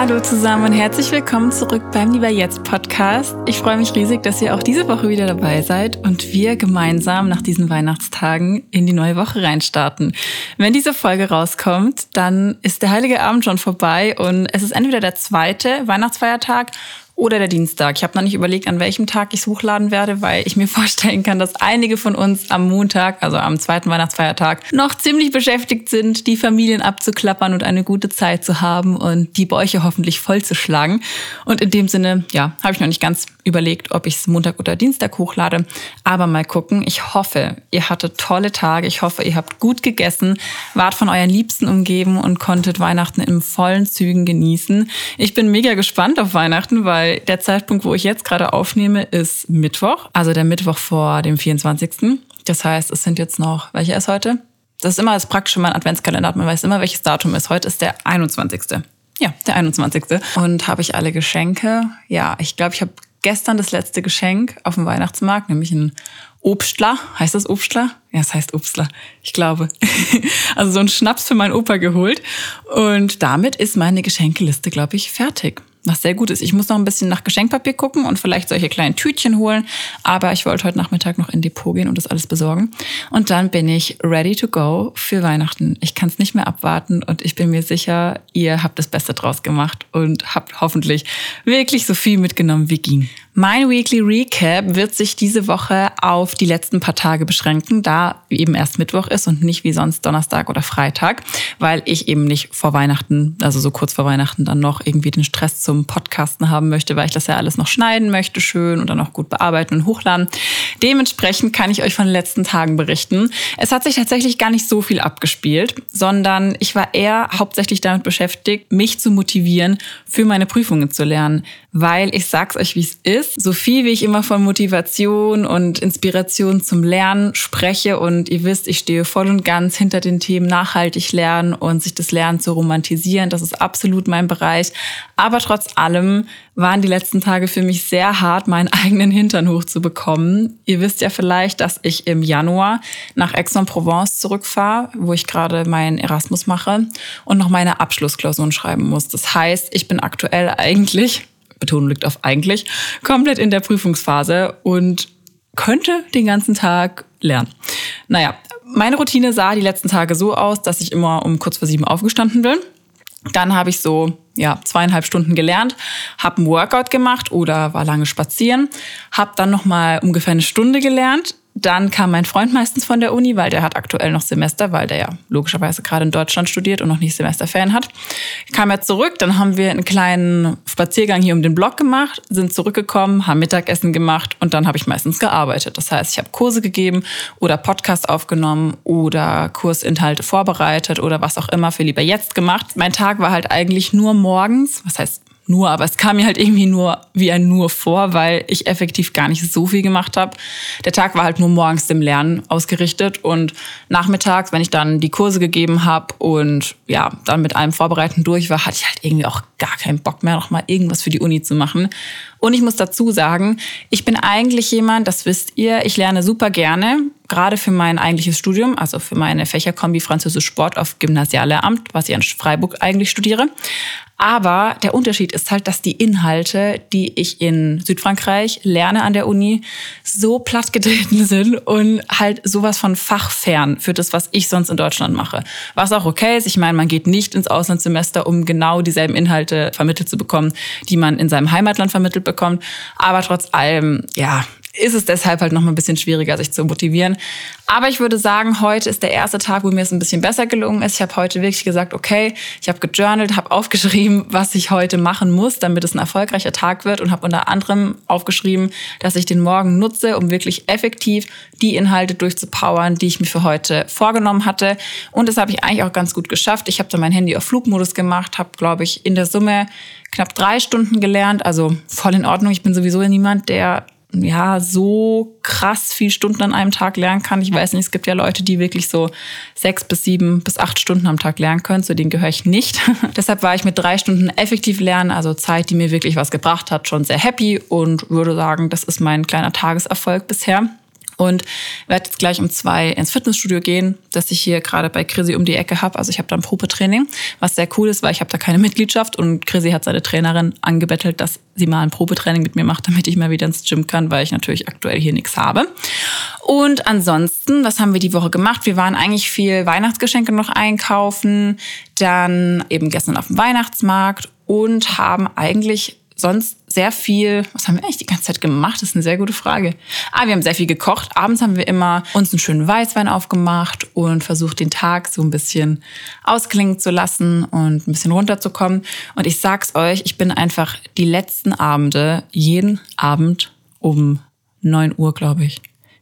Hallo zusammen und herzlich willkommen zurück beim Lieber Jetzt Podcast. Ich freue mich riesig, dass ihr auch diese Woche wieder dabei seid und wir gemeinsam nach diesen Weihnachtstagen in die neue Woche reinstarten. Wenn diese Folge rauskommt, dann ist der Heilige Abend schon vorbei und es ist entweder der zweite Weihnachtsfeiertag oder der Dienstag. Ich habe noch nicht überlegt, an welchem Tag ich es hochladen werde, weil ich mir vorstellen kann, dass einige von uns am Montag, also am zweiten Weihnachtsfeiertag, noch ziemlich beschäftigt sind, die Familien abzuklappern und eine gute Zeit zu haben und die Bäuche hoffentlich vollzuschlagen. Und in dem Sinne, ja, habe ich noch nicht ganz überlegt, ob ich es Montag oder Dienstag hochlade. Aber mal gucken. Ich hoffe, ihr hattet tolle Tage. Ich hoffe, ihr habt gut gegessen, wart von euren Liebsten umgeben und konntet Weihnachten in vollen Zügen genießen. Ich bin mega gespannt auf Weihnachten, weil weil der Zeitpunkt, wo ich jetzt gerade aufnehme, ist Mittwoch, also der Mittwoch vor dem 24. Das heißt, es sind jetzt noch, welcher ist heute? Das ist immer das Praktische mein Adventskalender, man weiß immer, welches Datum ist. Heute ist der 21. Ja, der 21. Und habe ich alle Geschenke? Ja, ich glaube, ich habe gestern das letzte Geschenk auf dem Weihnachtsmarkt, nämlich ein Obstler. Heißt das Obstler? Ja, es heißt Obstler. Ich glaube. also so ein Schnaps für meinen Opa geholt. Und damit ist meine Geschenkeliste, glaube ich, fertig was sehr gut ist. Ich muss noch ein bisschen nach Geschenkpapier gucken und vielleicht solche kleinen Tütchen holen, aber ich wollte heute Nachmittag noch in Depot gehen und das alles besorgen. Und dann bin ich ready to go für Weihnachten. Ich kann es nicht mehr abwarten und ich bin mir sicher, ihr habt das Beste draus gemacht und habt hoffentlich wirklich so viel mitgenommen wie ging. Mein Weekly Recap wird sich diese Woche auf die letzten paar Tage beschränken, da eben erst Mittwoch ist und nicht wie sonst Donnerstag oder Freitag, weil ich eben nicht vor Weihnachten, also so kurz vor Weihnachten, dann noch irgendwie den Stress zum Podcasten haben möchte, weil ich das ja alles noch schneiden möchte, schön und dann auch gut bearbeiten und hochladen. Dementsprechend kann ich euch von den letzten Tagen berichten. Es hat sich tatsächlich gar nicht so viel abgespielt, sondern ich war eher hauptsächlich damit beschäftigt, mich zu motivieren, für meine Prüfungen zu lernen, weil ich sag's euch, wie es ist. So viel wie ich immer von Motivation und Inspiration zum Lernen spreche und ihr wisst, ich stehe voll und ganz hinter den Themen nachhaltig lernen und sich das Lernen zu romantisieren. Das ist absolut mein Bereich. Aber trotz allem waren die letzten Tage für mich sehr hart, meinen eigenen Hintern hochzubekommen. Ihr wisst ja vielleicht, dass ich im Januar nach Aix-en-Provence zurückfahre, wo ich gerade meinen Erasmus mache und noch meine Abschlussklausuren schreiben muss. Das heißt, ich bin aktuell eigentlich Betonung liegt auf eigentlich, komplett in der Prüfungsphase und könnte den ganzen Tag lernen. Naja, meine Routine sah die letzten Tage so aus, dass ich immer um kurz vor sieben aufgestanden bin. Dann habe ich so ja, zweieinhalb Stunden gelernt, habe ein Workout gemacht oder war lange spazieren, habe dann noch mal ungefähr eine Stunde gelernt, dann kam mein Freund meistens von der Uni, weil der hat aktuell noch Semester, weil der ja logischerweise gerade in Deutschland studiert und noch nicht Semesterferien hat. Kam er zurück, dann haben wir einen kleinen Spaziergang hier um den Block gemacht, sind zurückgekommen, haben Mittagessen gemacht und dann habe ich meistens gearbeitet. Das heißt, ich habe Kurse gegeben oder Podcast aufgenommen oder Kursinhalte vorbereitet oder was auch immer für lieber jetzt gemacht. Mein Tag war halt eigentlich nur morgens, was heißt nur, aber es kam mir halt irgendwie nur wie ein nur vor, weil ich effektiv gar nicht so viel gemacht habe. Der Tag war halt nur morgens dem Lernen ausgerichtet und nachmittags, wenn ich dann die Kurse gegeben habe und ja, dann mit allem Vorbereiten durch war, hatte ich halt irgendwie auch gar keinen Bock mehr, noch mal irgendwas für die Uni zu machen. Und ich muss dazu sagen, ich bin eigentlich jemand, das wisst ihr, ich lerne super gerne, gerade für mein eigentliches Studium, also für meine Fächerkombi Französisch Sport auf Gymnasiallehramt, was ich in Freiburg eigentlich studiere. Aber der Unterschied ist halt, dass die Inhalte, die ich in Südfrankreich lerne an der Uni, so plattgetreten sind und halt sowas von fachfern für das, was ich sonst in Deutschland mache. Was auch okay ist. Ich meine, man geht nicht ins Auslandssemester, um genau dieselben Inhalte vermittelt zu bekommen, die man in seinem Heimatland vermittelt bekommt. Aber trotz allem, ja, ist es deshalb halt noch mal ein bisschen schwieriger, sich zu motivieren. Aber ich würde sagen, heute ist der erste Tag, wo mir es ein bisschen besser gelungen ist. Ich habe heute wirklich gesagt, okay, ich habe gejournalt, habe aufgeschrieben, was ich heute machen muss, damit es ein erfolgreicher Tag wird und habe unter anderem aufgeschrieben, dass ich den Morgen nutze, um wirklich effektiv die Inhalte durchzupowern, die ich mir für heute vorgenommen hatte. Und das habe ich eigentlich auch ganz gut geschafft. Ich habe dann mein Handy auf Flugmodus gemacht, habe, glaube ich, in der Summe knapp drei Stunden gelernt, also voll in Ordnung. Ich bin sowieso niemand, der ja, so krass viel Stunden an einem Tag lernen kann. Ich weiß nicht, es gibt ja Leute, die wirklich so sechs bis sieben bis acht Stunden am Tag lernen können. Zu denen gehöre ich nicht. Deshalb war ich mit drei Stunden effektiv lernen, also Zeit, die mir wirklich was gebracht hat, schon sehr happy und würde sagen, das ist mein kleiner Tageserfolg bisher. Und werde jetzt gleich um zwei ins Fitnessstudio gehen, das ich hier gerade bei Chrissy um die Ecke habe. Also ich habe da ein Probetraining, was sehr cool ist, weil ich habe da keine Mitgliedschaft und Chrissy hat seine Trainerin angebettelt, dass sie mal ein Probetraining mit mir macht, damit ich mal wieder ins Gym kann, weil ich natürlich aktuell hier nichts habe. Und ansonsten, was haben wir die Woche gemacht? Wir waren eigentlich viel Weihnachtsgeschenke noch einkaufen, dann eben gestern auf dem Weihnachtsmarkt und haben eigentlich sonst sehr viel, was haben wir eigentlich die ganze Zeit gemacht? Das ist eine sehr gute Frage. Ah, wir haben sehr viel gekocht. Abends haben wir immer uns einen schönen Weißwein aufgemacht und versucht, den Tag so ein bisschen ausklingen zu lassen und ein bisschen runterzukommen. Und ich sag's euch, ich bin einfach die letzten Abende, jeden Abend um neun Uhr, glaube ich,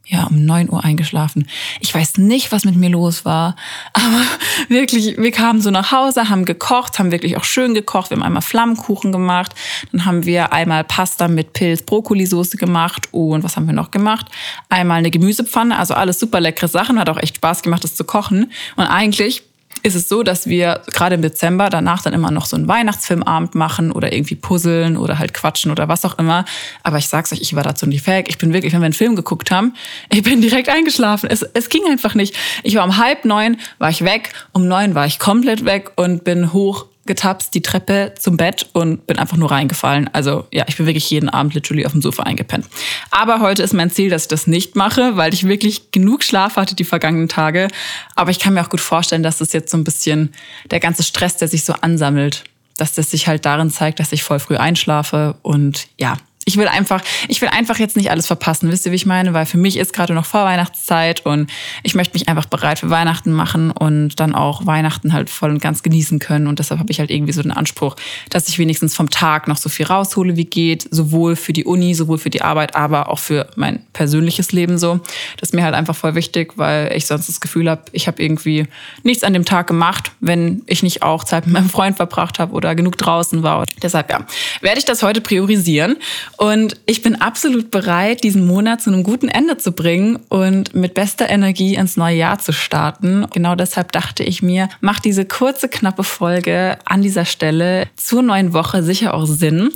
ja, um neun Uhr eingeschlafen. Ich weiß nicht, was mit mir los war, aber wirklich, wir kamen so nach Hause, haben gekocht, haben wirklich auch schön gekocht. Wir haben einmal Flammkuchen gemacht, dann haben wir einmal Pasta mit Pilz, Brokkolisoße gemacht und was haben wir noch gemacht? Einmal eine Gemüsepfanne, also alles super leckere Sachen, hat auch echt Spaß gemacht, das zu kochen. Und eigentlich ist es so, dass wir gerade im Dezember danach dann immer noch so einen Weihnachtsfilmabend machen oder irgendwie puzzeln oder halt quatschen oder was auch immer. Aber ich sag's euch, ich war dazu nicht fähig. Ich bin wirklich, wenn wir einen Film geguckt haben, ich bin direkt eingeschlafen. Es, es ging einfach nicht. Ich war um halb neun, war ich weg, um neun war ich komplett weg und bin hoch getapst die Treppe zum Bett und bin einfach nur reingefallen. Also ja, ich bin wirklich jeden Abend literally auf dem Sofa eingepennt. Aber heute ist mein Ziel, dass ich das nicht mache, weil ich wirklich genug Schlaf hatte die vergangenen Tage. Aber ich kann mir auch gut vorstellen, dass das jetzt so ein bisschen der ganze Stress, der sich so ansammelt, dass das sich halt darin zeigt, dass ich voll früh einschlafe und ja, ich will einfach, ich will einfach jetzt nicht alles verpassen. Wisst ihr, wie ich meine? Weil für mich ist gerade noch Vorweihnachtszeit und ich möchte mich einfach bereit für Weihnachten machen und dann auch Weihnachten halt voll und ganz genießen können. Und deshalb habe ich halt irgendwie so den Anspruch, dass ich wenigstens vom Tag noch so viel raushole, wie geht, sowohl für die Uni, sowohl für die Arbeit, aber auch für mein persönliches Leben so. Das ist mir halt einfach voll wichtig, weil ich sonst das Gefühl habe, ich habe irgendwie nichts an dem Tag gemacht, wenn ich nicht auch Zeit mit meinem Freund verbracht habe oder genug draußen war. Deshalb ja, werde ich das heute priorisieren und ich bin absolut bereit, diesen Monat zu einem guten Ende zu bringen und mit bester Energie ins neue Jahr zu starten. Genau deshalb dachte ich mir, macht diese kurze, knappe Folge an dieser Stelle zur neuen Woche sicher auch Sinn.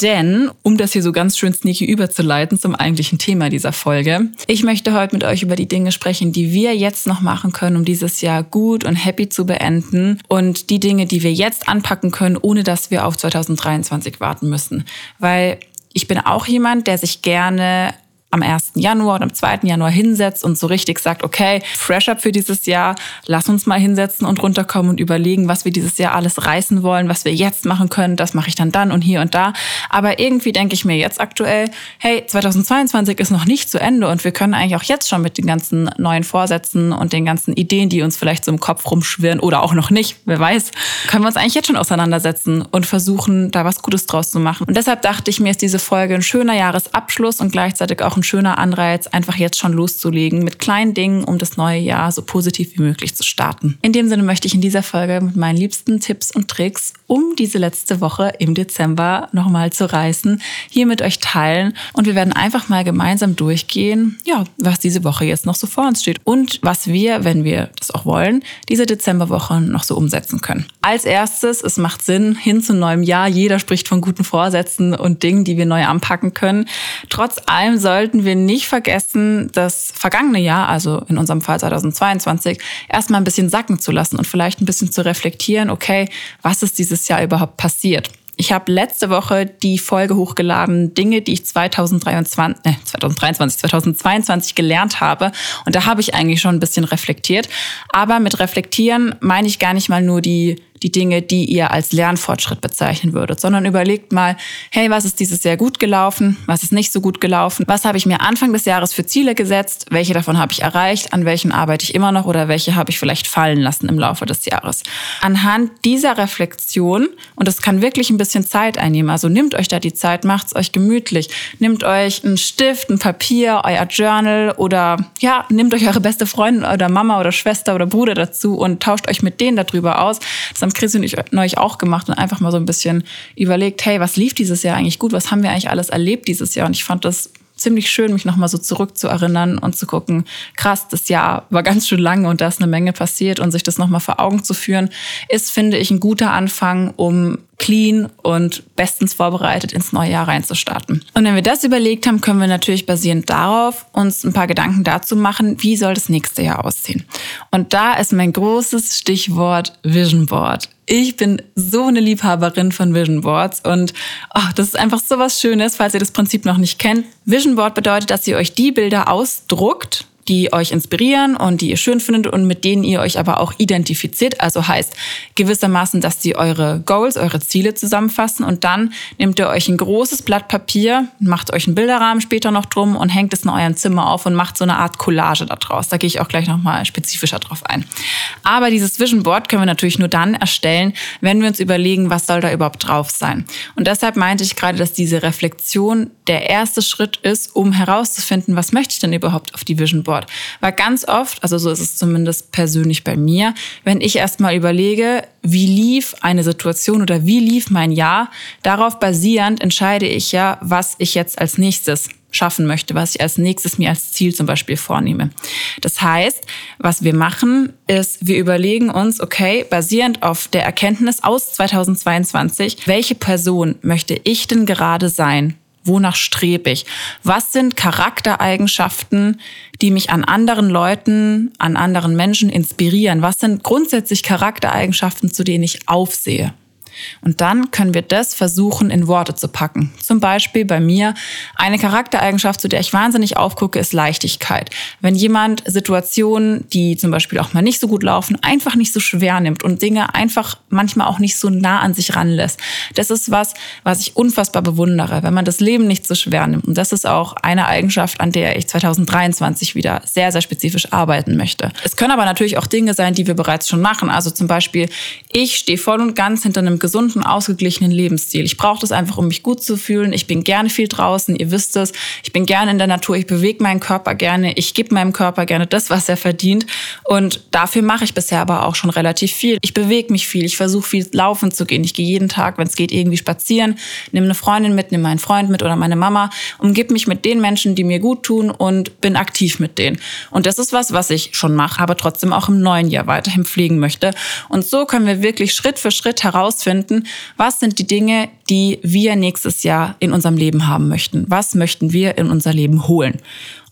Denn, um das hier so ganz schön sneaky überzuleiten zum eigentlichen Thema dieser Folge, ich möchte heute mit euch über die Dinge sprechen, die wir jetzt noch machen können, um dieses Jahr gut und happy zu beenden und die Dinge, die wir jetzt anpacken können, ohne dass wir auf 2023 warten müssen. Weil ich bin auch jemand, der sich gerne am 1. Januar oder am 2. Januar hinsetzt und so richtig sagt, okay, fresh up für dieses Jahr, lass uns mal hinsetzen und runterkommen und überlegen, was wir dieses Jahr alles reißen wollen, was wir jetzt machen können, das mache ich dann dann und hier und da. Aber irgendwie denke ich mir jetzt aktuell, hey, 2022 ist noch nicht zu Ende und wir können eigentlich auch jetzt schon mit den ganzen neuen Vorsätzen und den ganzen Ideen, die uns vielleicht so im Kopf rumschwirren oder auch noch nicht, wer weiß, können wir uns eigentlich jetzt schon auseinandersetzen und versuchen, da was Gutes draus zu machen. Und deshalb dachte ich mir, ist diese Folge ein schöner Jahresabschluss und gleichzeitig auch ein schöner Anreiz, einfach jetzt schon loszulegen mit kleinen Dingen, um das neue Jahr so positiv wie möglich zu starten. In dem Sinne möchte ich in dieser Folge mit meinen liebsten Tipps und Tricks, um diese letzte Woche im Dezember nochmal zu reißen, hier mit euch teilen. Und wir werden einfach mal gemeinsam durchgehen, ja, was diese Woche jetzt noch so vor uns steht und was wir, wenn wir das auch wollen, diese Dezemberwoche noch so umsetzen können. Als erstes, es macht Sinn, hin zu neuem Jahr. Jeder spricht von guten Vorsätzen und Dingen, die wir neu anpacken können. Trotz allem sollten wir nicht vergessen, das vergangene Jahr, also in unserem Fall 2022, erstmal ein bisschen sacken zu lassen und vielleicht ein bisschen zu reflektieren, okay, was ist dieses Jahr überhaupt passiert? Ich habe letzte Woche die Folge hochgeladen, Dinge, die ich 2023, äh, 2023, 2022 gelernt habe. Und da habe ich eigentlich schon ein bisschen reflektiert. Aber mit reflektieren meine ich gar nicht mal nur die die Dinge, die ihr als Lernfortschritt bezeichnen würdet, sondern überlegt mal, hey, was ist dieses Jahr gut gelaufen, was ist nicht so gut gelaufen, was habe ich mir Anfang des Jahres für Ziele gesetzt, welche davon habe ich erreicht, an welchen arbeite ich immer noch? Oder welche habe ich vielleicht fallen lassen im Laufe des Jahres. Anhand dieser Reflexion, und das kann wirklich ein bisschen Zeit einnehmen, also nehmt euch da die Zeit, macht's euch gemütlich, nehmt euch einen Stift, ein Papier, euer Journal oder ja, nehmt euch eure beste Freundin oder Mama oder Schwester oder Bruder dazu und tauscht euch mit denen darüber aus. Das haben Chris und ich neulich auch gemacht und einfach mal so ein bisschen überlegt, hey, was lief dieses Jahr eigentlich gut? Was haben wir eigentlich alles erlebt dieses Jahr? Und ich fand das ziemlich schön, mich nochmal so zurückzuerinnern und zu gucken, krass, das Jahr war ganz schön lang und da ist eine Menge passiert und sich das nochmal vor Augen zu führen, ist, finde ich, ein guter Anfang, um clean und bestens vorbereitet ins neue Jahr reinzustarten. Und wenn wir das überlegt haben, können wir natürlich basierend darauf uns ein paar Gedanken dazu machen, wie soll das nächste Jahr aussehen. Und da ist mein großes Stichwort Vision Board. Ich bin so eine Liebhaberin von Vision Boards und oh, das ist einfach so was Schönes, falls ihr das Prinzip noch nicht kennt. Vision Board bedeutet, dass ihr euch die Bilder ausdruckt, die euch inspirieren und die ihr schön findet und mit denen ihr euch aber auch identifiziert. Also heißt gewissermaßen, dass sie eure Goals, eure Ziele zusammenfassen und dann nehmt ihr euch ein großes Blatt Papier, macht euch einen Bilderrahmen später noch drum und hängt es in eurem Zimmer auf und macht so eine Art Collage daraus. Da gehe ich auch gleich nochmal spezifischer drauf ein. Aber dieses Vision Board können wir natürlich nur dann erstellen, wenn wir uns überlegen, was soll da überhaupt drauf sein. Und deshalb meinte ich gerade, dass diese Reflexion der erste Schritt ist, um herauszufinden, was möchte ich denn überhaupt auf die Vision Board Sport. Weil ganz oft, also so ist es zumindest persönlich bei mir, wenn ich erstmal überlege, wie lief eine Situation oder wie lief mein Jahr, darauf basierend entscheide ich ja, was ich jetzt als nächstes schaffen möchte, was ich als nächstes mir als Ziel zum Beispiel vornehme. Das heißt, was wir machen, ist, wir überlegen uns, okay, basierend auf der Erkenntnis aus 2022, welche Person möchte ich denn gerade sein? Wonach strebe ich? Was sind Charaktereigenschaften, die mich an anderen Leuten, an anderen Menschen inspirieren? Was sind grundsätzlich Charaktereigenschaften, zu denen ich aufsehe? Und dann können wir das versuchen, in Worte zu packen. Zum Beispiel bei mir eine Charaktereigenschaft, zu der ich wahnsinnig aufgucke, ist Leichtigkeit. Wenn jemand Situationen, die zum Beispiel auch mal nicht so gut laufen, einfach nicht so schwer nimmt und Dinge einfach manchmal auch nicht so nah an sich ranlässt. Das ist was, was ich unfassbar bewundere, wenn man das Leben nicht so schwer nimmt. Und das ist auch eine Eigenschaft, an der ich 2023 wieder sehr, sehr spezifisch arbeiten möchte. Es können aber natürlich auch Dinge sein, die wir bereits schon machen. Also zum Beispiel, ich stehe voll und ganz hinter einem gesunden, ausgeglichenen Lebensstil. Ich brauche das einfach, um mich gut zu fühlen. Ich bin gerne viel draußen, ihr wisst es. Ich bin gerne in der Natur, ich bewege meinen Körper gerne, ich gebe meinem Körper gerne das, was er verdient. Und dafür mache ich bisher aber auch schon relativ viel. Ich bewege mich viel, ich versuche viel laufen zu gehen. Ich gehe jeden Tag, wenn es geht, irgendwie spazieren, nehme eine Freundin mit, nehme meinen Freund mit oder meine Mama, umgib mich mit den Menschen, die mir gut tun und bin aktiv mit denen. Und das ist was, was ich schon mache, aber trotzdem auch im neuen Jahr weiterhin pflegen möchte. Und so können wir wirklich Schritt für Schritt herausfinden, finden, was sind die Dinge, die wir nächstes Jahr in unserem Leben haben möchten? Was möchten wir in unser Leben holen?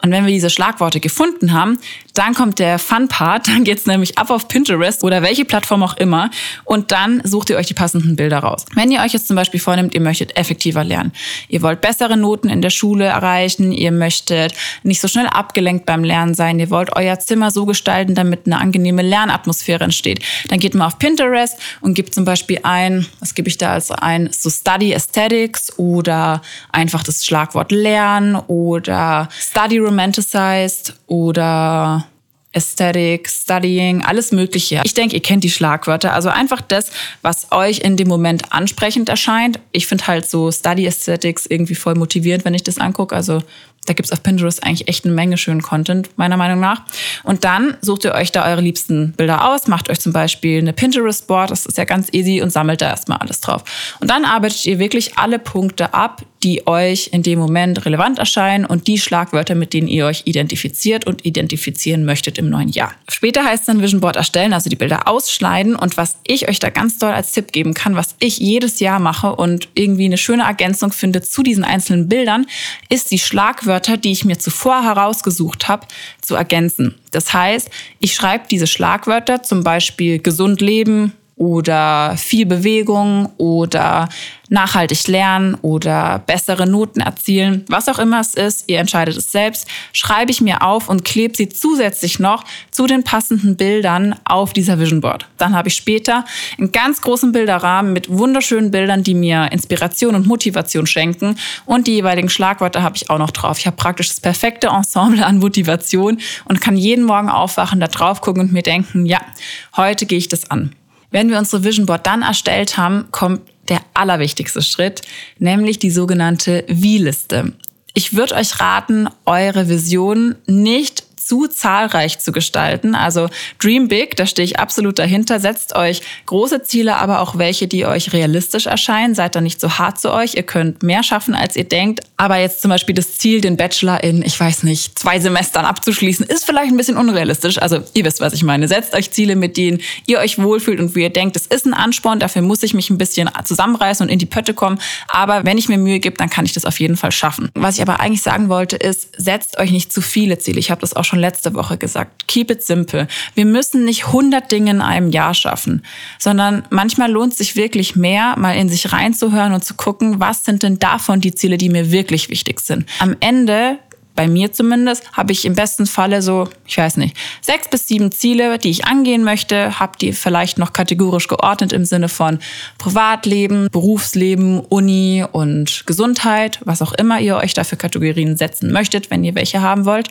Und wenn wir diese Schlagworte gefunden haben, dann kommt der Fun-Part. Dann geht's nämlich ab auf Pinterest oder welche Plattform auch immer. Und dann sucht ihr euch die passenden Bilder raus. Wenn ihr euch jetzt zum Beispiel vornimmt, ihr möchtet effektiver lernen. Ihr wollt bessere Noten in der Schule erreichen. Ihr möchtet nicht so schnell abgelenkt beim Lernen sein. Ihr wollt euer Zimmer so gestalten, damit eine angenehme Lernatmosphäre entsteht. Dann geht mal auf Pinterest und gibt zum Beispiel ein, was gebe ich da als ein, so Study Aesthetics oder einfach das Schlagwort Lernen oder Study romanticized oder Aesthetic, Studying, alles Mögliche. Ich denke, ihr kennt die Schlagwörter. Also einfach das, was euch in dem Moment ansprechend erscheint. Ich finde halt so Study Aesthetics irgendwie voll motivierend, wenn ich das angucke. Also da gibt's auf Pinterest eigentlich echt eine Menge schönen Content, meiner Meinung nach. Und dann sucht ihr euch da eure liebsten Bilder aus, macht euch zum Beispiel eine Pinterest-Board, das ist ja ganz easy und sammelt da erstmal alles drauf. Und dann arbeitet ihr wirklich alle Punkte ab, die euch in dem Moment relevant erscheinen und die Schlagwörter, mit denen ihr euch identifiziert und identifizieren möchtet im neuen Jahr. Später heißt es dann Vision Board erstellen, also die Bilder ausschneiden. Und was ich euch da ganz doll als Tipp geben kann, was ich jedes Jahr mache und irgendwie eine schöne Ergänzung finde zu diesen einzelnen Bildern, ist die Schlagwörter, die ich mir zuvor herausgesucht habe, zu ergänzen. Das heißt, ich schreibe diese Schlagwörter, zum Beispiel gesund leben, oder viel Bewegung oder nachhaltig lernen oder bessere Noten erzielen, was auch immer es ist, ihr entscheidet es selbst, schreibe ich mir auf und klebe sie zusätzlich noch zu den passenden Bildern auf dieser Vision Board. Dann habe ich später einen ganz großen Bilderrahmen mit wunderschönen Bildern, die mir Inspiration und Motivation schenken und die jeweiligen Schlagwörter habe ich auch noch drauf. Ich habe praktisch das perfekte Ensemble an Motivation und kann jeden Morgen aufwachen, da drauf gucken und mir denken, ja, heute gehe ich das an. Wenn wir unsere Vision Board dann erstellt haben, kommt der allerwichtigste Schritt, nämlich die sogenannte Wie-Liste. Ich würde euch raten, eure Vision nicht zu zahlreich zu gestalten. Also Dream Big, da stehe ich absolut dahinter. Setzt euch große Ziele, aber auch welche, die euch realistisch erscheinen. Seid da nicht so hart zu euch. Ihr könnt mehr schaffen, als ihr denkt. Aber jetzt zum Beispiel das Ziel, den Bachelor in, ich weiß nicht, zwei Semestern abzuschließen, ist vielleicht ein bisschen unrealistisch. Also ihr wisst, was ich meine. Setzt euch Ziele, mit denen ihr euch wohlfühlt und wo ihr denkt, es ist ein Ansporn. Dafür muss ich mich ein bisschen zusammenreißen und in die Pötte kommen. Aber wenn ich mir Mühe gebe, dann kann ich das auf jeden Fall schaffen. Was ich aber eigentlich sagen wollte, ist, setzt euch nicht zu viele Ziele. Ich habe das auch schon letzte Woche gesagt. Keep it simple. Wir müssen nicht 100 Dinge in einem Jahr schaffen, sondern manchmal lohnt es sich wirklich mehr, mal in sich reinzuhören und zu gucken, was sind denn davon die Ziele, die mir wirklich wichtig sind. Am Ende bei mir zumindest, habe ich im besten Falle so, ich weiß nicht, sechs bis sieben Ziele, die ich angehen möchte, habe die vielleicht noch kategorisch geordnet im Sinne von Privatleben, Berufsleben, Uni und Gesundheit, was auch immer ihr euch dafür Kategorien setzen möchtet, wenn ihr welche haben wollt.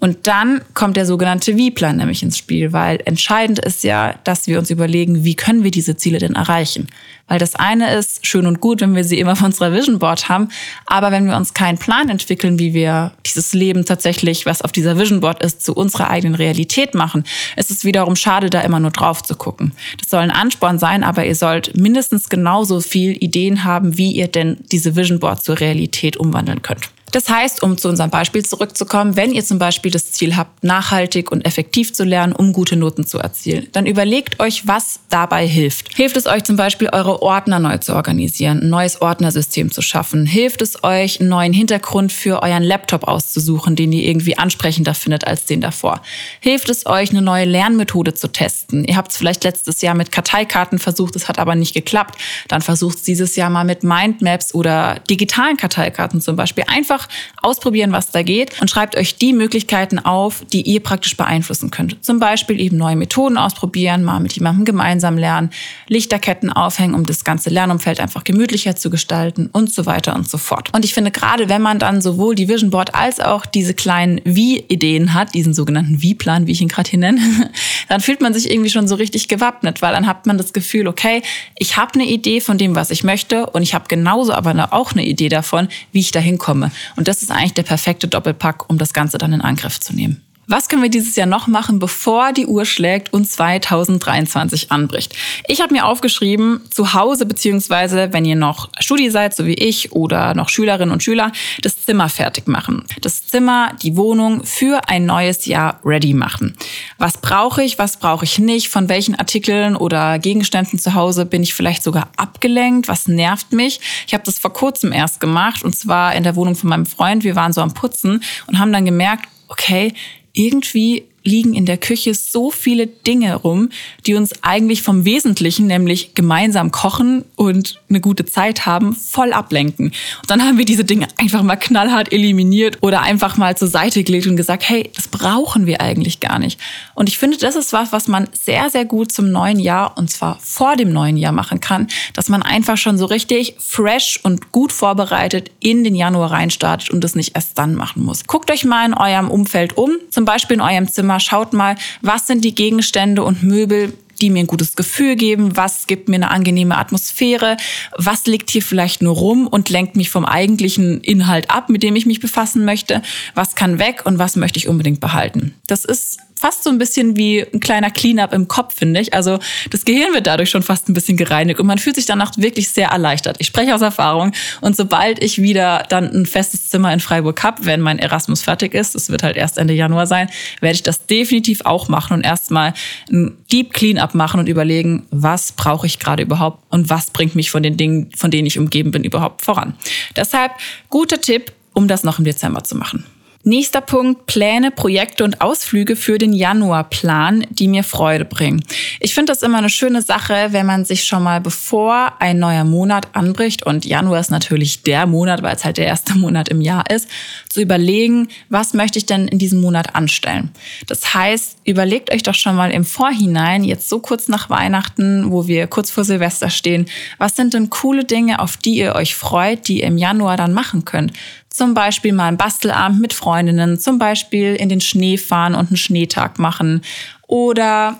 Und dann kommt der sogenannte Wie-Plan nämlich ins Spiel, weil entscheidend ist ja, dass wir uns überlegen, wie können wir diese Ziele denn erreichen? Weil das eine ist schön und gut, wenn wir sie immer auf unserer Vision Board haben, aber wenn wir uns keinen Plan entwickeln, wie wir dieses Leben tatsächlich, was auf dieser Vision Board ist, zu unserer eigenen Realität machen, ist es wiederum schade, da immer nur drauf zu gucken. Das soll ein Ansporn sein, aber ihr sollt mindestens genauso viel Ideen haben, wie ihr denn diese Vision Board zur Realität umwandeln könnt. Das heißt, um zu unserem Beispiel zurückzukommen, wenn ihr zum Beispiel das Ziel habt, nachhaltig und effektiv zu lernen, um gute Noten zu erzielen, dann überlegt euch, was dabei hilft. Hilft es euch zum Beispiel, eure Ordner neu zu organisieren, ein neues Ordnersystem zu schaffen? Hilft es euch, einen neuen Hintergrund für euren Laptop auszusuchen, den ihr irgendwie ansprechender findet als den davor? Hilft es euch, eine neue Lernmethode zu testen? Ihr habt es vielleicht letztes Jahr mit Karteikarten versucht, es hat aber nicht geklappt. Dann versucht es dieses Jahr mal mit Mindmaps oder digitalen Karteikarten zum Beispiel. Einfach einfach ausprobieren, was da geht und schreibt euch die Möglichkeiten auf, die ihr praktisch beeinflussen könnt. Zum Beispiel eben neue Methoden ausprobieren, mal mit jemandem gemeinsam lernen, Lichterketten aufhängen, um das ganze Lernumfeld einfach gemütlicher zu gestalten und so weiter und so fort. Und ich finde gerade, wenn man dann sowohl die Vision Board als auch diese kleinen Wie-Ideen hat, diesen sogenannten Wie-Plan, wie ich ihn gerade hier nenne, dann fühlt man sich irgendwie schon so richtig gewappnet, weil dann hat man das Gefühl, okay, ich habe eine Idee von dem, was ich möchte und ich habe genauso aber auch eine Idee davon, wie ich da hinkomme. Und das ist eigentlich der perfekte Doppelpack, um das Ganze dann in Angriff zu nehmen. Was können wir dieses Jahr noch machen, bevor die Uhr schlägt und 2023 anbricht? Ich habe mir aufgeschrieben, zu Hause beziehungsweise wenn ihr noch Studi seid, so wie ich, oder noch Schülerinnen und Schüler, das Zimmer fertig machen. Das Zimmer, die Wohnung für ein neues Jahr ready machen. Was brauche ich, was brauche ich nicht? Von welchen Artikeln oder Gegenständen zu Hause bin ich vielleicht sogar abgelenkt? Was nervt mich? Ich habe das vor kurzem erst gemacht und zwar in der Wohnung von meinem Freund. Wir waren so am Putzen und haben dann gemerkt, okay, irgendwie liegen in der Küche so viele Dinge rum, die uns eigentlich vom Wesentlichen, nämlich gemeinsam kochen und eine gute Zeit haben, voll ablenken. Und dann haben wir diese Dinge einfach mal knallhart eliminiert oder einfach mal zur Seite gelegt und gesagt, hey, das brauchen wir eigentlich gar nicht. Und ich finde, das ist was, was man sehr, sehr gut zum neuen Jahr und zwar vor dem neuen Jahr machen kann, dass man einfach schon so richtig fresh und gut vorbereitet in den Januar reinstartet und das nicht erst dann machen muss. Guckt euch mal in eurem Umfeld um, zum Beispiel in eurem Zimmer mal, schaut mal, was sind die Gegenstände und Möbel, die mir ein gutes Gefühl geben, was gibt mir eine angenehme Atmosphäre, was liegt hier vielleicht nur rum und lenkt mich vom eigentlichen Inhalt ab, mit dem ich mich befassen möchte, was kann weg und was möchte ich unbedingt behalten. Das ist fast so ein bisschen wie ein kleiner Cleanup im Kopf, finde ich. Also das Gehirn wird dadurch schon fast ein bisschen gereinigt und man fühlt sich danach wirklich sehr erleichtert. Ich spreche aus Erfahrung und sobald ich wieder dann ein festes Zimmer in Freiburg habe, wenn mein Erasmus fertig ist, das wird halt erst Ende Januar sein, werde ich das definitiv auch machen und erstmal ein Deep Cleanup machen und überlegen, was brauche ich gerade überhaupt und was bringt mich von den Dingen, von denen ich umgeben bin, überhaupt voran. Deshalb guter Tipp, um das noch im Dezember zu machen. Nächster Punkt, Pläne, Projekte und Ausflüge für den Januarplan, die mir Freude bringen. Ich finde das immer eine schöne Sache, wenn man sich schon mal bevor ein neuer Monat anbricht, und Januar ist natürlich der Monat, weil es halt der erste Monat im Jahr ist, zu überlegen, was möchte ich denn in diesem Monat anstellen. Das heißt, überlegt euch doch schon mal im Vorhinein, jetzt so kurz nach Weihnachten, wo wir kurz vor Silvester stehen, was sind denn coole Dinge, auf die ihr euch freut, die ihr im Januar dann machen könnt. Zum Beispiel mal einen Bastelabend mit Freundinnen, zum Beispiel in den Schnee fahren und einen Schneetag machen oder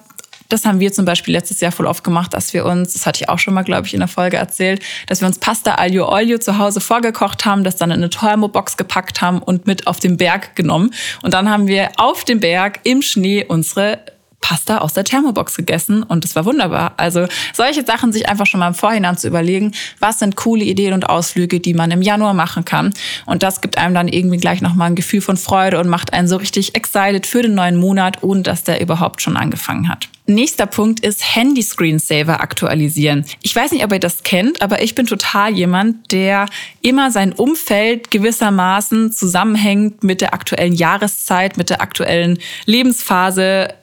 Das haben wir zum Beispiel letztes Jahr voll oft gemacht, dass wir uns, das hatte ich auch schon mal, glaube ich, in der Folge erzählt, dass wir uns Pasta Aglio Olio zu Hause vorgekocht haben, das dann in eine Thermobox gepackt haben und mit auf den Berg genommen. Und dann haben wir auf dem Berg im Schnee unsere Pasta aus der Thermobox gegessen und es war wunderbar. Also solche Sachen sich einfach schon mal im Vorhinein zu überlegen, was sind coole Ideen und Ausflüge, die man im Januar machen kann. Und das gibt einem dann irgendwie gleich nochmal ein Gefühl von Freude und macht einen so richtig excited für den neuen Monat, ohne dass der überhaupt schon angefangen hat. Nächster Punkt ist Handy-Screensaver aktualisieren. Ich weiß nicht, ob ihr das kennt, aber ich bin total jemand, der immer sein Umfeld gewissermaßen zusammenhängt mit der aktuellen Jahreszeit, mit der aktuellen Lebensphase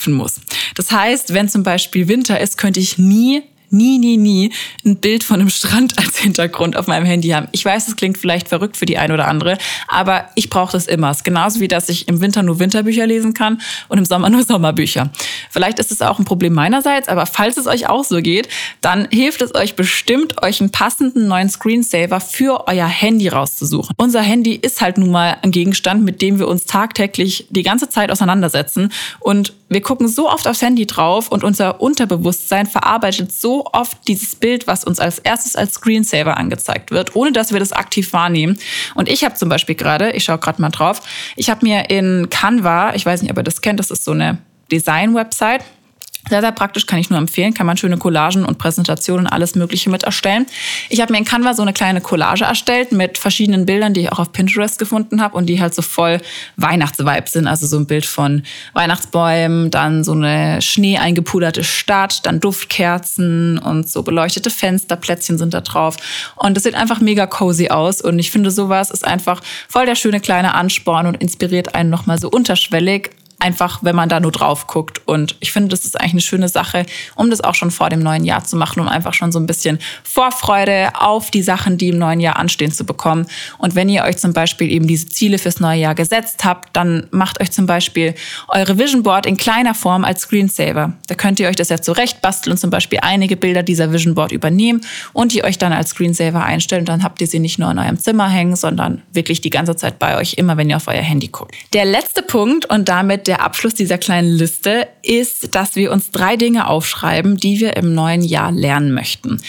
verknüpfen muss. Das heißt, wenn zum Beispiel Winter ist, könnte ich nie nie, nie, nie ein Bild von einem Strand als Hintergrund auf meinem Handy haben. Ich weiß, es klingt vielleicht verrückt für die eine oder andere, aber ich brauche das immer. Es ist genauso wie, dass ich im Winter nur Winterbücher lesen kann und im Sommer nur Sommerbücher. Vielleicht ist es auch ein Problem meinerseits, aber falls es euch auch so geht, dann hilft es euch bestimmt, euch einen passenden neuen Screensaver für euer Handy rauszusuchen. Unser Handy ist halt nun mal ein Gegenstand, mit dem wir uns tagtäglich die ganze Zeit auseinandersetzen und wir gucken so oft aufs Handy drauf und unser Unterbewusstsein verarbeitet so oft dieses Bild, was uns als erstes als Screensaver angezeigt wird, ohne dass wir das aktiv wahrnehmen. Und ich habe zum Beispiel gerade, ich schaue gerade mal drauf, ich habe mir in Canva, ich weiß nicht, ob ihr das kennt, das ist so eine Design-Website, sehr, sehr praktisch, kann ich nur empfehlen. Kann man schöne Collagen und Präsentationen und alles Mögliche mit erstellen. Ich habe mir in Canva so eine kleine Collage erstellt mit verschiedenen Bildern, die ich auch auf Pinterest gefunden habe und die halt so voll Weihnachtsvibe sind. Also so ein Bild von Weihnachtsbäumen, dann so eine Schnee eingepuderte Stadt, dann Duftkerzen und so beleuchtete Fensterplätzchen sind da drauf. Und das sieht einfach mega cozy aus. Und ich finde, sowas ist einfach voll der schöne kleine Ansporn und inspiriert einen nochmal so unterschwellig einfach, wenn man da nur drauf guckt. Und ich finde, das ist eigentlich eine schöne Sache, um das auch schon vor dem neuen Jahr zu machen, um einfach schon so ein bisschen Vorfreude auf die Sachen, die im neuen Jahr anstehen, zu bekommen. Und wenn ihr euch zum Beispiel eben diese Ziele fürs neue Jahr gesetzt habt, dann macht euch zum Beispiel eure Vision Board in kleiner Form als Screensaver. Da könnt ihr euch das ja zurecht basteln und zum Beispiel einige Bilder dieser Vision Board übernehmen und die euch dann als Screensaver einstellen. Dann habt ihr sie nicht nur in eurem Zimmer hängen, sondern wirklich die ganze Zeit bei euch, immer wenn ihr auf euer Handy guckt. Der letzte Punkt und damit der Abschluss dieser kleinen Liste ist, dass wir uns drei Dinge aufschreiben, die wir im neuen Jahr lernen möchten.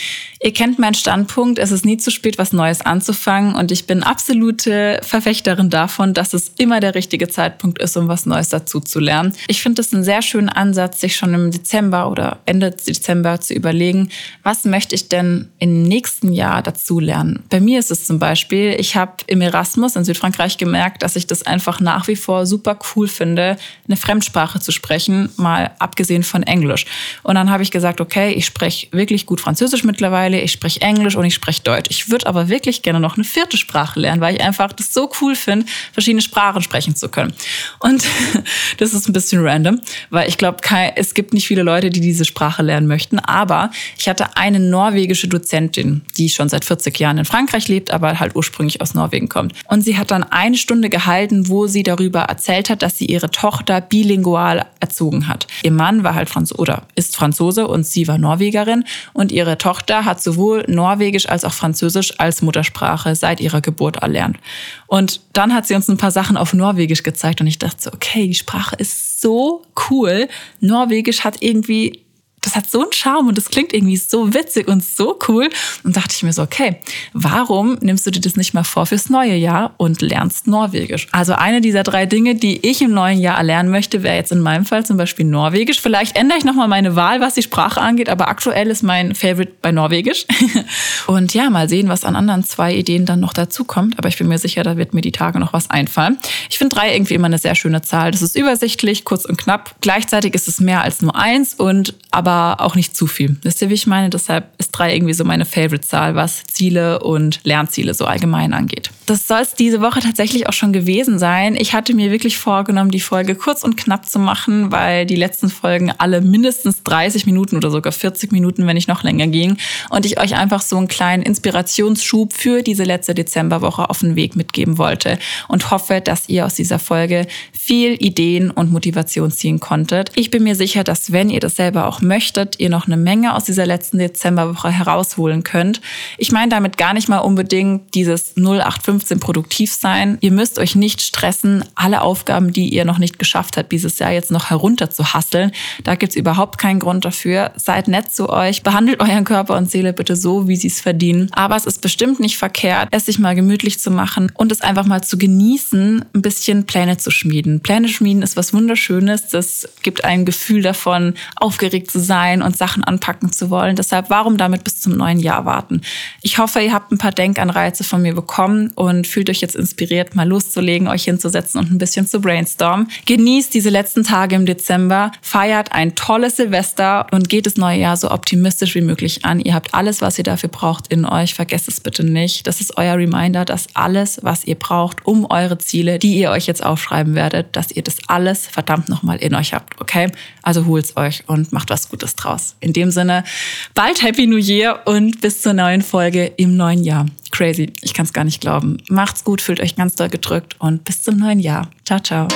Ihr kennt meinen Standpunkt, es ist nie zu spät, was Neues anzufangen und ich bin absolute Verfechterin davon, dass es immer der richtige Zeitpunkt ist, um was Neues dazu zu lernen. Ich finde es einen sehr schönen Ansatz, sich schon im Dezember oder Ende Dezember zu überlegen, was möchte ich denn im nächsten Jahr dazu lernen. Bei mir ist es zum Beispiel, ich habe im Erasmus in Südfrankreich gemerkt, dass ich das einfach nach wie vor super cool finde, eine Fremdsprache zu sprechen, mal abgesehen von Englisch. Und dann habe ich gesagt, okay, ich spreche wirklich gut Französisch mittlerweile ich spreche Englisch und ich spreche Deutsch. Ich würde aber wirklich gerne noch eine vierte Sprache lernen, weil ich einfach das so cool finde, verschiedene Sprachen sprechen zu können. Und das ist ein bisschen random, weil ich glaube, es gibt nicht viele Leute, die diese Sprache lernen möchten. Aber ich hatte eine norwegische Dozentin, die schon seit 40 Jahren in Frankreich lebt, aber halt ursprünglich aus Norwegen kommt. Und sie hat dann eine Stunde gehalten, wo sie darüber erzählt hat, dass sie ihre Tochter bilingual erzogen hat. Ihr Mann war halt Franzose oder ist Franzose und sie war Norwegerin und ihre Tochter hat sowohl Norwegisch als auch Französisch als Muttersprache seit ihrer Geburt erlernt. Und dann hat sie uns ein paar Sachen auf Norwegisch gezeigt und ich dachte so, okay, die Sprache ist so cool. Norwegisch hat irgendwie das hat so einen Charme und das klingt irgendwie so witzig und so cool. Und dachte ich mir so, okay, warum nimmst du dir das nicht mal vor fürs neue Jahr und lernst Norwegisch? Also eine dieser drei Dinge, die ich im neuen Jahr erlernen möchte, wäre jetzt in meinem Fall zum Beispiel Norwegisch. Vielleicht ändere ich nochmal meine Wahl, was die Sprache angeht, aber aktuell ist mein Favorite bei Norwegisch. und ja, mal sehen, was an anderen zwei Ideen dann noch dazu kommt. Aber ich bin mir sicher, da wird mir die Tage noch was einfallen. Ich finde drei irgendwie immer eine sehr schöne Zahl. Das ist übersichtlich, kurz und knapp. Gleichzeitig ist es mehr als nur eins und aber aber auch nicht zu viel. Wisst ihr, wie ich meine? Deshalb ist drei irgendwie so meine Favorite-Zahl, was Ziele und Lernziele so allgemein angeht. Das soll es diese Woche tatsächlich auch schon gewesen sein. Ich hatte mir wirklich vorgenommen, die Folge kurz und knapp zu machen, weil die letzten Folgen alle mindestens 30 Minuten oder sogar 40 Minuten, wenn nicht noch länger gingen. Und ich euch einfach so einen kleinen Inspirationsschub für diese letzte Dezemberwoche auf den Weg mitgeben wollte und hoffe, dass ihr aus dieser Folge viel Ideen und Motivation ziehen konntet. Ich bin mir sicher, dass wenn ihr das selber auch möchtet, ihr noch eine Menge aus dieser letzten Dezemberwoche herausholen könnt. Ich meine damit gar nicht mal unbedingt dieses 0815 0815 produktiv sein. Ihr müsst euch nicht stressen, alle Aufgaben, die ihr noch nicht geschafft habt, dieses Jahr jetzt noch herunter zu hasseln. Da gibt's überhaupt keinen Grund dafür. Seid nett zu euch, behandelt euren Körper und Seele bitte so, wie sie es verdienen. Aber es ist bestimmt nicht verkehrt, es sich mal gemütlich zu machen und es einfach mal zu genießen, ein bisschen Pläne zu schmieden. Pläne schmieden ist was Wunderschönes. Das gibt ein Gefühl davon, aufgeregt zu sein und Sachen anpacken zu wollen. Deshalb, warum damit bis zum neuen Jahr warten? Ich hoffe, ihr habt ein paar Denkanreize von mir bekommen und fühlt euch jetzt inspiriert, mal loszulegen, euch hinzusetzen und ein bisschen zu brainstormen. Genießt diese letzten Tage im Dezember, feiert ein tolles Silvester und geht das neue Jahr so optimistisch wie möglich an. Ihr habt alles, was ihr dafür braucht, in euch. Vergesst es bitte nicht. Das ist euer Reminder, dass alles, was ihr braucht, um eure Ziele, die ihr euch jetzt aufschreiben werdet, dass ihr das alles verdammt nochmal in euch habt. Okay? Also holt's euch und macht was Gutes draus. In dem Sinne, bald Happy New Year und bis zur neuen Folge im neuen Jahr. Crazy. Ich kann es gar nicht glauben. Macht's gut, fühlt euch ganz doll gedrückt und bis zum neuen Jahr. Ciao, ciao.